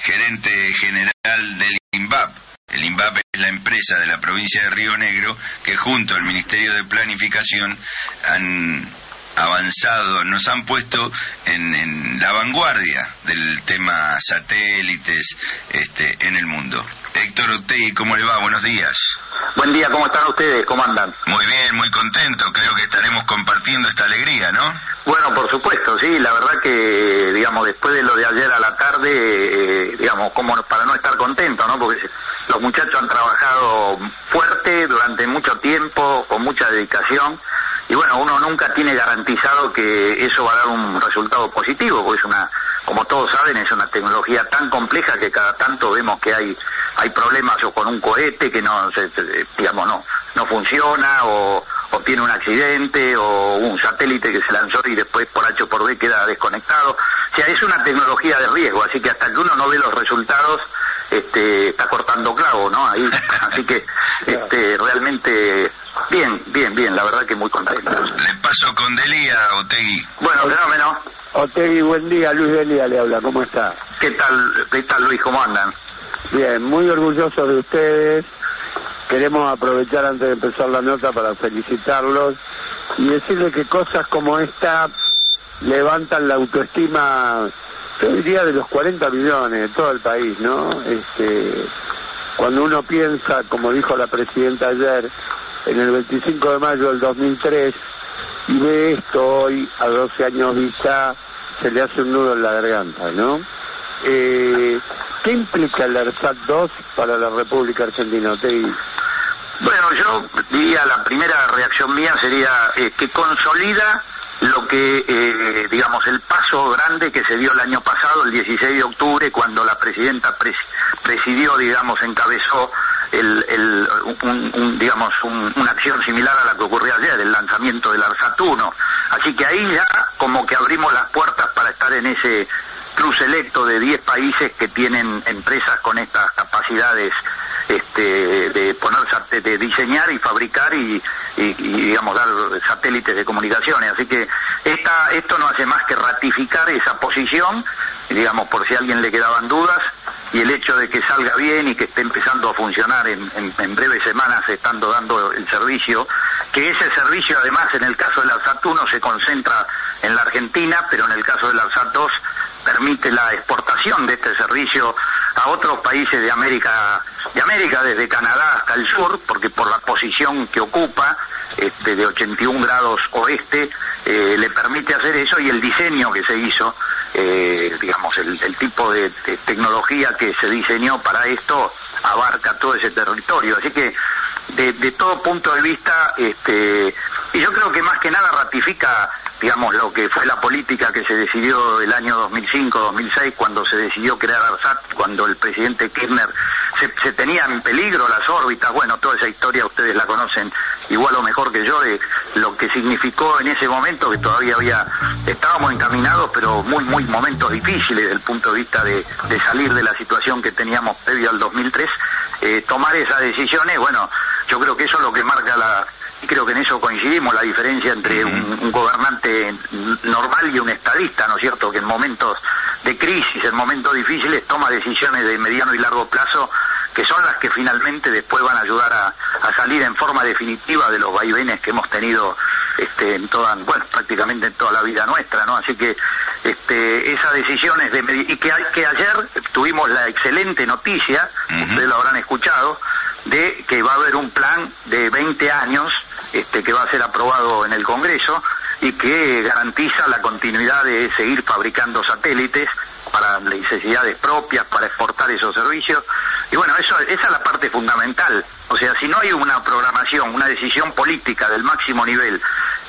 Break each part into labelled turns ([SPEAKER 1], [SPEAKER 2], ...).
[SPEAKER 1] Gerente general del INVAP. El INVAP es la empresa de la provincia de Río Negro que junto al Ministerio de Planificación han avanzado, nos han puesto en, en la vanguardia del tema satélites este, en el mundo. ¿Cómo le va? Buenos días.
[SPEAKER 2] Buen día, ¿cómo están ustedes? ¿Cómo andan?
[SPEAKER 1] Muy bien, muy contento. Creo que estaremos compartiendo esta alegría, ¿no?
[SPEAKER 2] Bueno, por supuesto, sí. La verdad que, digamos, después de lo de ayer a la tarde, eh, digamos, como para no estar contento, ¿no? Porque los muchachos han trabajado fuerte durante mucho tiempo, con mucha dedicación. Y bueno, uno nunca tiene garantizado que eso va a dar un resultado positivo, porque es una, como todos saben, es una tecnología tan compleja que cada tanto vemos que hay hay problemas o con un cohete que no, se, digamos, no, no funciona o, o, tiene un accidente o un satélite que se lanzó y después por H o por B queda desconectado. O sea, es una tecnología de riesgo, así que hasta que uno no ve los resultados, este, está cortando clavo, ¿no? Ahí, así que, este, realmente, bien, bien, bien, la verdad que muy contento.
[SPEAKER 1] Le paso con Delia, Otegui.
[SPEAKER 2] Bueno, fenómeno.
[SPEAKER 3] Otegui, buen día, Luis Delia le habla, ¿cómo está?
[SPEAKER 2] ¿Qué tal, qué tal Luis, cómo andan?
[SPEAKER 3] Bien, muy orgulloso de ustedes. Queremos aprovechar antes de empezar la nota para felicitarlos y decirles que cosas como esta levantan la autoestima, yo diría, de los 40 millones de todo el país, ¿no? Este, cuando uno piensa, como dijo la presidenta ayer, en el 25 de mayo del 2003, y ve esto hoy, a 12 años vista, se le hace un nudo en la garganta, ¿no? Eh, ¿Qué implica el ARSAT 2 para la República Argentina?
[SPEAKER 2] Bueno, yo diría, la primera reacción mía sería eh, que consolida lo que, eh, digamos, el paso grande que se dio el año pasado, el 16 de octubre, cuando la presidenta pres presidió, digamos, encabezó el, el, un, un, digamos, un, una acción similar a la que ocurrió ayer, el lanzamiento del ARSAT 1. Así que ahí ya como que abrimos las puertas para estar en ese club selecto de 10 países que tienen empresas con estas capacidades este, de poner de diseñar y fabricar y, digamos dar satélites de comunicaciones. Así que esta esto no hace más que ratificar esa posición digamos por si a alguien le quedaban dudas y el hecho de que salga bien y que esté empezando a funcionar en breves semanas estando dando el servicio que ese servicio además en el caso del ARSAT 1 se concentra en la Argentina pero en el caso del ARSAT 2 permite la exportación de este servicio a otros países de América, de América desde Canadá hasta el sur, porque por la posición que ocupa, este, de 81 grados oeste, eh, le permite hacer eso y el diseño que se hizo, eh, digamos, el, el tipo de, tecnología que se diseñó para esto abarca todo ese territorio. Así que, de, de todo punto de vista, este, y yo creo que más que nada ratifica digamos, lo que fue la política que se decidió el año 2005-2006, cuando se decidió crear ARSAT, cuando el presidente Kirchner se, se, tenía en peligro las órbitas, bueno, toda esa historia ustedes la conocen igual o mejor que yo, de lo que significó en ese momento, que todavía había, estábamos encaminados, pero muy, muy momentos difíciles desde el punto de vista de, de salir de la situación que teníamos previo al 2003, eh, tomar esas decisiones, bueno, yo creo que eso es lo que marca la, y creo que en eso coincidimos, la diferencia entre un, un, gobernante normal y un estadista, ¿no es cierto?, que en momentos de crisis, en momentos difíciles, toma decisiones de mediano y largo plazo que son las que finalmente después van a ayudar a, a salir en forma definitiva de los vaivenes que hemos tenido este, en toda, bueno, prácticamente en toda la vida nuestra, ¿no? Así que este, esas decisiones de y que, que ayer tuvimos la excelente noticia, uh -huh. ustedes lo habrán escuchado, de que va a haber un plan de 20 años este, que va a ser aprobado en el Congreso y que garantiza la continuidad de seguir fabricando satélites para necesidades propias, para exportar esos servicios. Y bueno, eso, esa es la parte fundamental. O sea, si no hay una programación, una decisión política del máximo nivel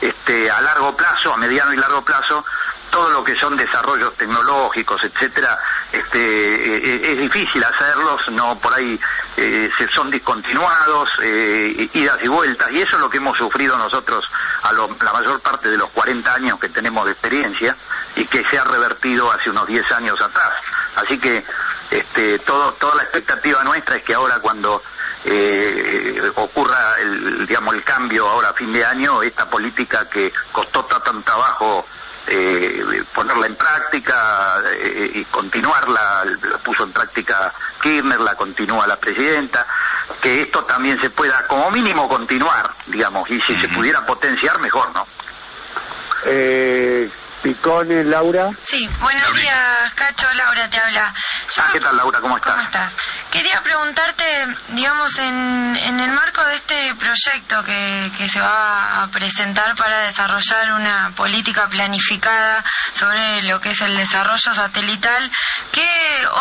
[SPEAKER 2] este, a largo plazo, a mediano y largo plazo, todo lo que son desarrollos tecnológicos, etcétera, este, eh, es difícil hacerlos, no por ahí eh, se son discontinuados, eh, idas y vueltas, y eso es lo que hemos sufrido nosotros a la mayor parte de los 40 años que tenemos de experiencia y que se ha revertido hace unos 10 años atrás. Así que este, todo, toda la expectativa nuestra es que ahora cuando eh, ocurra el, digamos, el cambio ahora a fin de año, esta política que costó tanto trabajo eh, ponerla en práctica eh, y continuarla, la puso en práctica Kirchner, la continúa la presidenta, que esto también se pueda como mínimo continuar, digamos, y si se pudiera potenciar, mejor, ¿no?
[SPEAKER 3] Eh, Picones, Laura.
[SPEAKER 4] Sí, buenos días, Cacho. Laura te habla.
[SPEAKER 2] Ah, ¿qué tal, Laura? ¿Cómo estás?
[SPEAKER 4] ¿Cómo estás? Quería preguntarte, digamos, en, en el marco de este proyecto que, se va a presentar para desarrollar una política planificada sobre lo que es el desarrollo satelital, ¿qué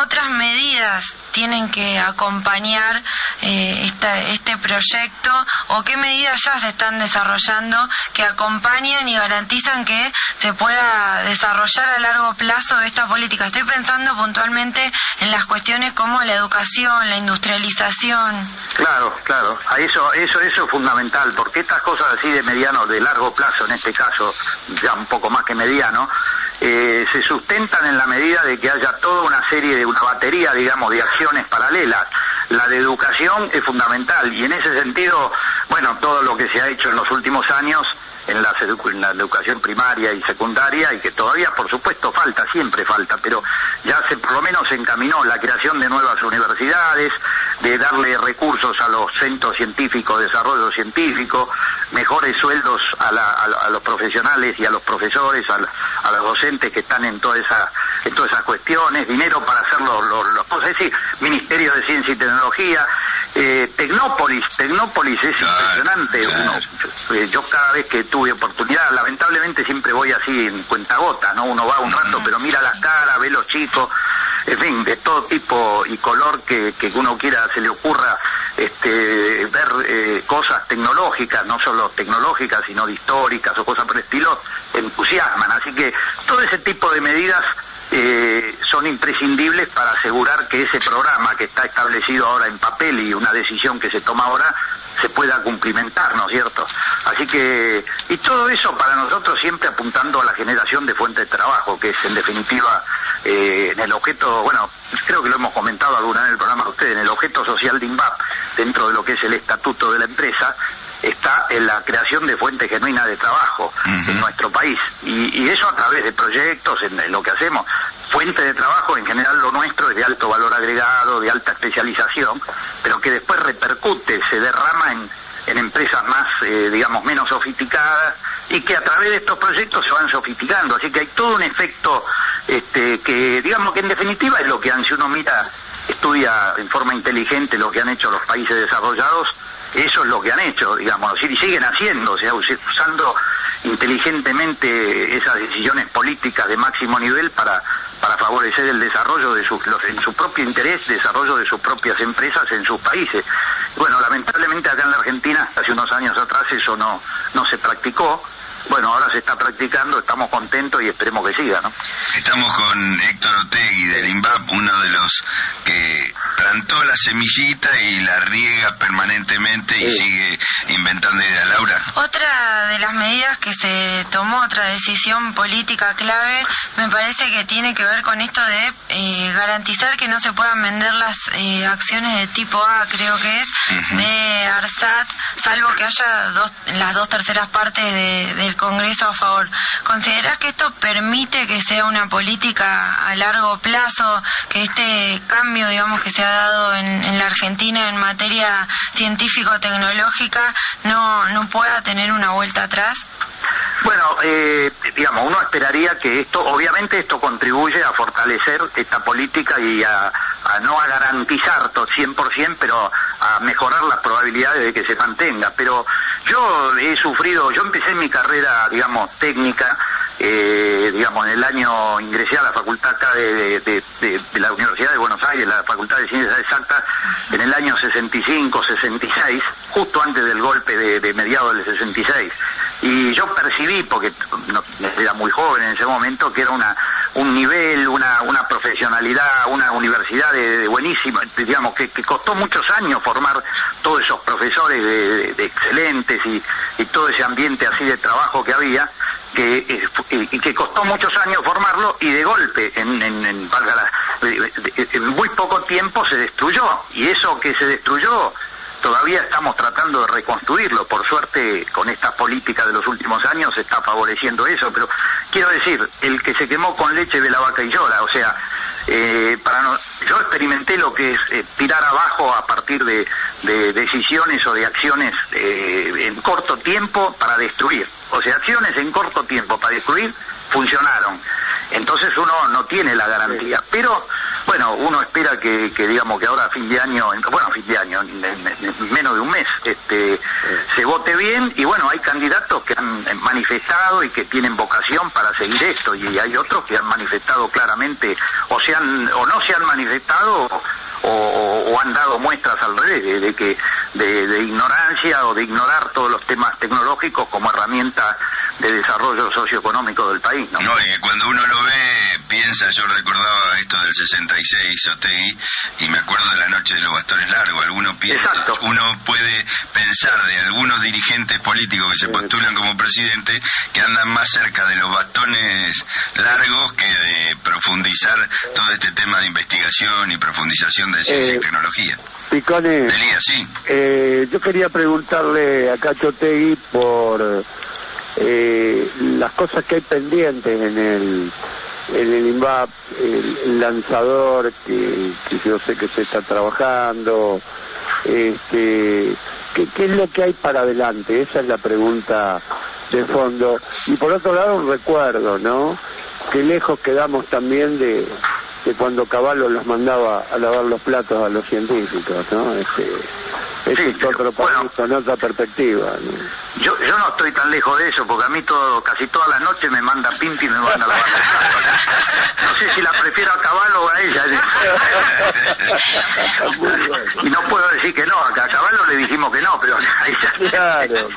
[SPEAKER 4] otras medidas tienen que acompañar eh, esta, este proyecto o qué medidas ya se están desarrollando que acompañan y garantizan que se pueda desarrollar a largo plazo esta política? Estoy pensando puntualmente en las cuestiones como la educación, la industrialización.
[SPEAKER 2] Claro, claro. A eso, eso, eso es fundamental, porque estas cosas así de mediano, de largo plazo, en este caso, ya un poco más que mediano, eh, se sustentan en la medida de que haya toda una serie de una batería, digamos, de acciones paralelas. La de educación es fundamental y en ese sentido, bueno, todo lo que se ha hecho en los últimos años en la, en la, educación primaria y secundaria y que todavía, por supuesto, falta, siempre falta, pero ya se por lo menos se encaminó la creación de nuevas universidades, de darle recursos a los centros científicos, desarrollo científico, mejores sueldos a, la, a, los profesionales y a los profesores, a, los docentes que están en toda esa en todas esas cuestiones, dinero para hacer los, los, cosas, es decir, Ministerio de Ciencia y Tecnología, eh, Tecnópolis, Tecnópolis es impresionante. Uno, eh, yo cada vez que tuve oportunidad, lamentablemente siempre voy así en cuentagota, ¿no? Uno va un rato, pero mira las caras, ve los chicos, en fin, de todo tipo y color que, que uno quiera se le ocurra este, ver eh, cosas tecnológicas, no solo tecnológicas, sino históricas o cosas por el estilo, entusiasman. Así que todo ese tipo de medidas eh, son imprescindibles para asegurar que ese programa que está establecido ahora en papel y una decisión que se toma ahora se pueda cumplimentar, ¿no es cierto? Así que, y todo eso para nosotros siempre apuntando a la generación de fuentes de trabajo, que es en definitiva eh, en el objeto, bueno, creo que lo hemos comentado alguna vez en el programa de ustedes, en el objeto social de INVAP, dentro de lo que es el estatuto de la empresa, está en la creación de fuentes genuinas de trabajo en nuestro país. Y, eso a través de proyectos, en, lo que hacemos. Fuente de trabajo, en general lo nuestro es de alto valor agregado, de alta especialización, pero que después repercute, se derrama en, en empresas más, eh, digamos, menos sofisticadas y que a través de estos proyectos se van sofisticando. Así que hay todo un efecto este, que, digamos, que en definitiva es lo que si uno mira, estudia en forma inteligente lo que han hecho los países desarrollados, eso es lo que han hecho, digamos, y siguen haciendo, o sea, usando inteligentemente esas decisiones políticas de máximo nivel para, para favorecer el desarrollo de sus, en su propio interés, desarrollo de sus propias empresas en sus países. Bueno, lamentablemente acá en la Argentina, hace unos años atrás, eso no, no se practicó. Bueno, ahora se está practicando, estamos contentos y esperemos que siga, ¿no?
[SPEAKER 1] Estamos con Héctor Otegui del INVAP, uno de los que plantó la semillita y la riega permanentemente y sigue inventando ideas. Laura.
[SPEAKER 4] Otra de las medidas que se tomó, otra decisión política clave, me parece que tiene que ver con esto de eh, garantizar que no se puedan vender las eh, acciones de tipo A, creo que es, de ARSAT, salvo que haya dos, las dos terceras partes del Congreso a favor. ¿Consideras que esto permite que sea una política a largo plazo, que este cambio, digamos, que se ha dado en, la Argentina en materia científico-tecnológica no, no pueda tener una vuelta atrás?
[SPEAKER 2] Bueno, eh, digamos, uno esperaría que esto, obviamente esto contribuye a fortalecer esta política y a, no a garantizar todo 100%, pero a mejorar las probabilidades de que se mantenga. Pero yo he sufrido, yo empecé mi carrera, digamos, técnica, eh, digamos, en el año ingresé a la facultad acá de, la Universidad de Buenos Aires, la Facultad de Ciencias Exactas, en el año 65, 66, justo antes del golpe de, mediados del 66 y yo percibí, porque era muy joven en ese momento, que era una un nivel, una, una profesionalidad, una universidad de, buenísima, digamos, que, costó muchos años formar todos esos profesores de, excelentes y, todo ese ambiente así de trabajo que había, que, eh, y que costó muchos años formarlo y de golpe, en, en, en, en muy poco tiempo se destruyó. Y eso que se destruyó todavía estamos tratando de reconstruirlo. Por suerte, con esta política de los últimos años se está favoreciendo eso. Pero quiero decir, el que se quemó con leche de la vaca y llora, o sea, eh, para no, yo experimenté lo que es eh, tirar abajo a partir de, decisiones o de acciones eh, en corto tiempo para destruir. O sea, acciones en corto tiempo para destruir funcionaron. Entonces uno no tiene la garantía. Pero bueno, uno espera que, digamos que ahora a fin de año, bueno, a fin de año, en, menos de un mes, este, se vote bien y bueno, hay candidatos que han manifestado y que tienen vocación para seguir esto y hay otros que han manifestado claramente o se han o no se han manifestado o, han dado muestras al revés de, que de, ignorancia o de ignorar todos los temas tecnológicos como herramienta de desarrollo socioeconómico del país.
[SPEAKER 1] No, y cuando uno lo ve, piensa, yo recordaba esto del 66, Otegui, y me acuerdo de la noche de los bastones largos. Alguno piensa, uno puede pensar de algunos dirigentes políticos que se postulan como presidente que andan más cerca de los bastones largos que de profundizar todo este tema de investigación y profundización de ciencia y eh, tecnología.
[SPEAKER 3] Picone,
[SPEAKER 1] sí.
[SPEAKER 3] Eh, yo quería preguntarle a Cacho Tegui por eh, las cosas que hay pendientes en el en el INVAP, el, lanzador que, yo sé que se está trabajando, este, ¿qué, es lo que hay para adelante? Esa es la pregunta de fondo. Y por otro lado, un recuerdo, ¿no? Qué lejos quedamos también de, de cuando Caballo los mandaba a lavar los platos a los científicos, ¿no? Este, ese es otro bueno, en otra perspectiva.
[SPEAKER 2] Yo, yo no estoy tan lejos de eso, porque a mí todo, casi toda la noche me manda Pimpi y me manda la No sé si la prefiero a Caballo o a ella. y no puedo decir que no, a Caballo le dijimos que no, pero a ella... Claro,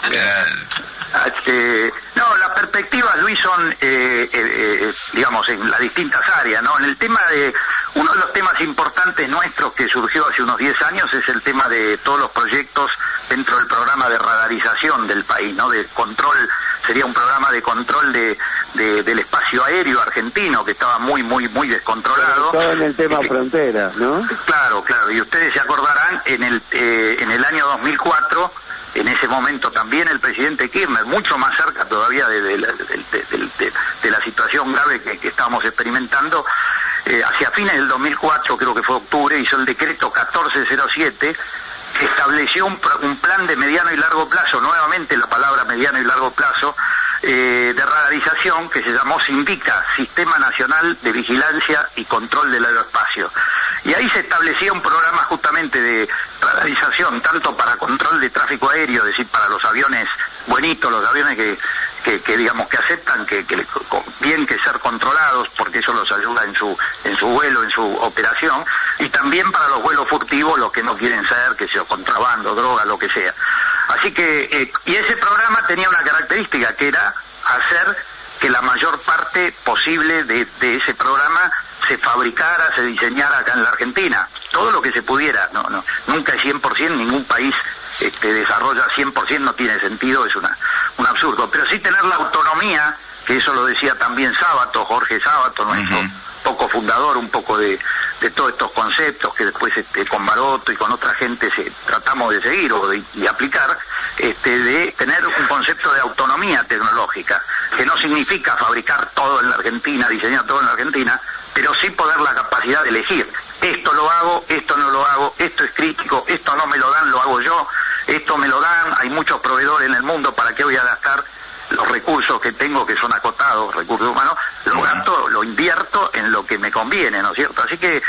[SPEAKER 2] Este, no, las perspectivas, Luis, son, eh, eh, eh, digamos, en las distintas áreas, ¿no? En el tema de, uno de los temas importantes nuestros que surgió hace unos 10 años es el tema de todos los proyectos dentro del programa de radarización del país, ¿no? De control, sería un programa de control de, del espacio aéreo argentino que estaba muy, muy, muy descontrolado.
[SPEAKER 3] Todo en el tema frontera, ¿no?
[SPEAKER 2] Claro, claro, y ustedes se acordarán, en el, en el año 2004 en ese momento también el presidente Kirchner, mucho más cerca todavía de, la situación grave que, estábamos experimentando, eh, hacia fines del 2004, creo que fue octubre, hizo el decreto 1407 que estableció un plan de mediano y largo plazo, nuevamente la palabra mediano y largo plazo, eh, de radarización que se llamó SINDICA, Sistema Nacional de Vigilancia y Control del Aeroespacio. Y ahí se establecía un programa justamente de radarización, tanto para control de tráfico aéreo, es decir, para los aviones buenitos, los aviones que, que, digamos que aceptan que, que bien que ser controlados, porque eso los ayuda en su, en su vuelo, en su operación, y también para los vuelos furtivos, los que no quieren ser, que sea contrabando, droga, lo que sea. Así que, eh, y ese programa tenía una característica que era hacer que la mayor parte posible de, ese programa se fabricara, se diseñara acá en la Argentina. Todo lo que se pudiera, no, no, nunca es 100%, ningún país este, desarrolla 100%, no tiene sentido, es una, un absurdo. Pero sí tener la autonomía, que eso lo decía también Sábato, Jorge Sábato, nuestro poco fundador, un poco de, de todos estos conceptos que después este, con Baroto y con otra gente se, tratamos de seguir o de, aplicar, este, de tener un concepto de autonomía tecnológica, que no significa fabricar todo en la Argentina, diseñar todo en la Argentina, pero sí poder la capacidad de elegir. Esto lo hago, esto no lo hago, esto es crítico, esto no me lo dan, lo hago yo, esto me lo dan, hay muchos proveedores en el mundo, ¿para qué voy a gastar? Los recursos que tengo, que son acotados, recursos humanos, lo gasto, lo invierto en lo que me conviene, ¿no es cierto? Así que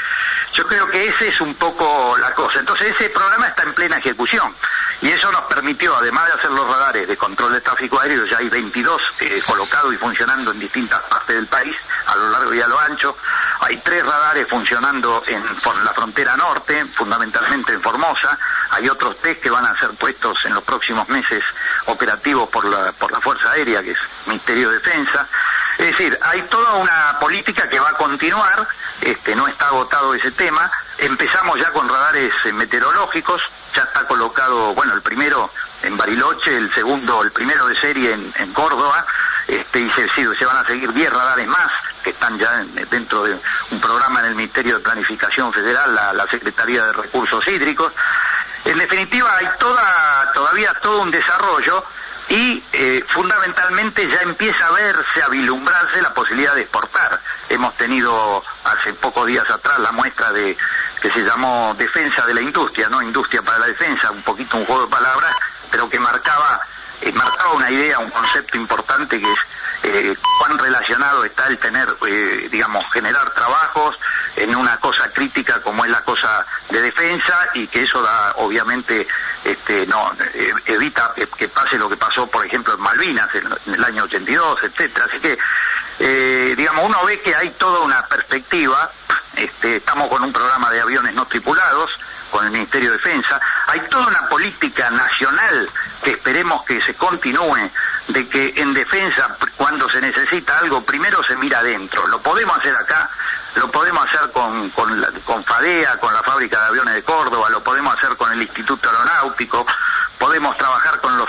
[SPEAKER 2] yo creo que ese es un poco la cosa. Entonces ese programa está en plena ejecución y eso nos permitió, además de hacer los radares de control de tráfico aéreo, ya hay 22 eh, colocados y funcionando en distintas partes del país, a lo largo y a lo ancho. hay tres radares funcionando en la frontera norte, fundamentalmente en Formosa, hay otros tres que van a ser puestos en los próximos meses operativos por la, por la Fuerza Aérea, que es Ministerio de Defensa. Es decir, hay toda una política que va a continuar, este, no está agotado ese tema, empezamos ya con radares eh, meteorológicos, ya está colocado, bueno, el primero en Bariloche, el segundo, el primero de serie en, Córdoba, este, y se, se, van a seguir 10 radares más que están ya dentro de un programa en el Ministerio de Planificación Federal, la, Secretaría de Recursos Hídricos. En definitiva, hay toda, todavía todo un desarrollo y eh, fundamentalmente ya empieza a verse, a vilumbrarse la posibilidad de exportar. Hemos tenido hace pocos días atrás la muestra de que se llamó Defensa de la Industria, no Industria para la Defensa, un poquito un juego de palabras, pero que marcaba, eh, marcaba una idea, un concepto importante que es eh, cuán relacionado está el tener, eh, digamos, generar trabajos en una cosa crítica como es la cosa de defensa y que eso da, obviamente, este, no evita que, pase lo que pasó, por ejemplo, en Malvinas en, el año 82, etcétera. Así que, digamos, uno ve que hay toda una perspectiva. Este, estamos con un programa de aviones no tripulados con el Ministerio de Defensa. Hay toda una política nacional que esperemos que se continúe, de que en defensa, cuando se necesita algo, primero se mira adentro. Lo podemos hacer acá, lo podemos hacer con, con, con FADEA, con la fábrica de aviones de Córdoba, lo podemos hacer con el Instituto Aeronáutico, podemos trabajar con los,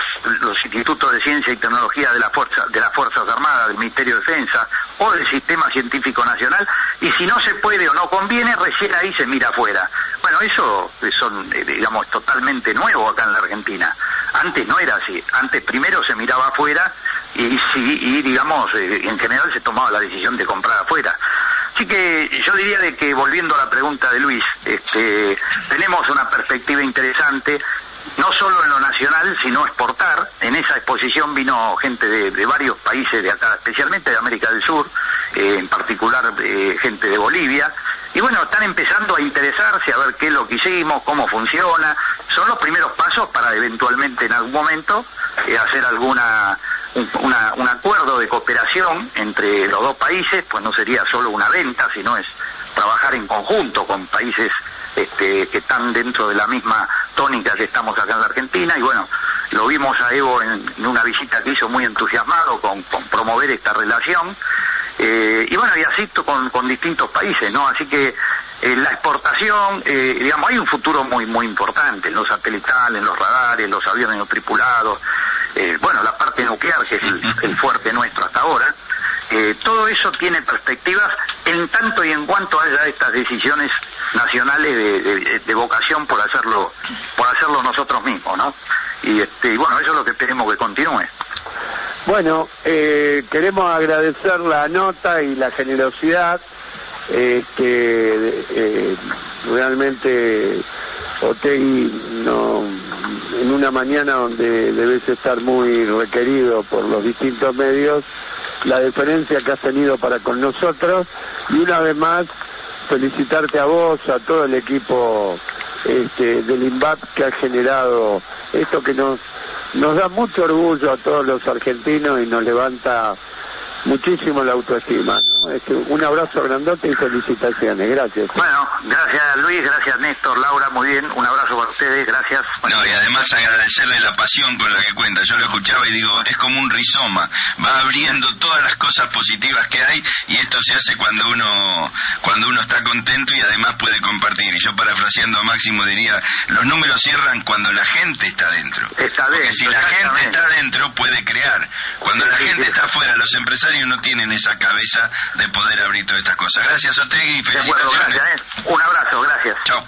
[SPEAKER 2] institutos de ciencia y tecnología de, la fuerza, de las Fuerzas Armadas, del Ministerio de Defensa o del Sistema Científico Nacional, y si no se puede o no conviene, recién ahí se mira afuera. Bueno, eso son, eh, digamos, totalmente nuevo acá en la Argentina. Antes no era así. Antes primero se miraba afuera y, y digamos, eh, en general se tomaba la decisión de comprar afuera. Así que yo diría de que, volviendo a la pregunta de Luis, este, tenemos una perspectiva interesante, no solo en lo nacional, sino exportar. En esa exposición vino gente de, varios países de acá, especialmente de América del Sur, eh, en particular eh, gente de Bolivia. Y bueno, están empezando a interesarse a ver qué es lo que hicimos, cómo funciona. Son los primeros pasos para eventualmente en algún momento eh, hacer alguna un, acuerdo de cooperación entre los dos países, pues no sería solo una venta, sino es trabajar en conjunto con países este, que están dentro de la misma tónica que estamos acá en la Argentina. Y bueno, lo vimos a Evo en, una visita que hizo muy entusiasmado con, promover esta relación. Eh, y bueno, y así con, con distintos países, ¿no? Así que eh, la exportación, eh, digamos, hay un futuro muy, muy importante en los satelitales, en los radares, los aviones no tripulados, eh, bueno, la parte nuclear, que es el, fuerte nuestro hasta ahora, eh, todo eso tiene perspectivas en tanto y en cuanto haya estas decisiones nacionales de, vocación por hacerlo por hacerlo nosotros mismos, ¿no? Y, este, bueno, eso es lo que esperemos que continúe.
[SPEAKER 3] Bueno, eh, queremos agradecer la nota y la generosidad. Este, realmente Otegui no en una mañana donde debes estar muy requerido por los distintos medios, la deferencia que has tenido para con nosotros y una vez más felicitarte a vos, a todo el equipo este, del INVAP que ha generado esto que nos, nos da mucho orgullo a todos los argentinos y nos levanta muchísimo la autoestima. Este, un abrazo grandote y felicitaciones. Gracias.
[SPEAKER 2] Bueno, gracias Luis, gracias Néstor, Laura, muy bien. Un abrazo para ustedes, gracias.
[SPEAKER 1] No, y además agradecerle la pasión con la que cuenta. Yo lo escuchaba y digo, es como un rizoma. Va abriendo todas las cosas positivas que hay y esto se hace cuando uno, cuando uno está contento y además puede compartir. Y yo parafraseando a Máximo diría, los números cierran cuando la gente está dentro.
[SPEAKER 2] Está
[SPEAKER 1] Porque si la gente está dentro puede crear. Cuando la gente está afuera, los empresarios no tienen esa cabeza de poder abrir todas estas cosas. Gracias, Otegui. Felicitaciones.
[SPEAKER 2] ¿eh? Un abrazo, gracias. Chao.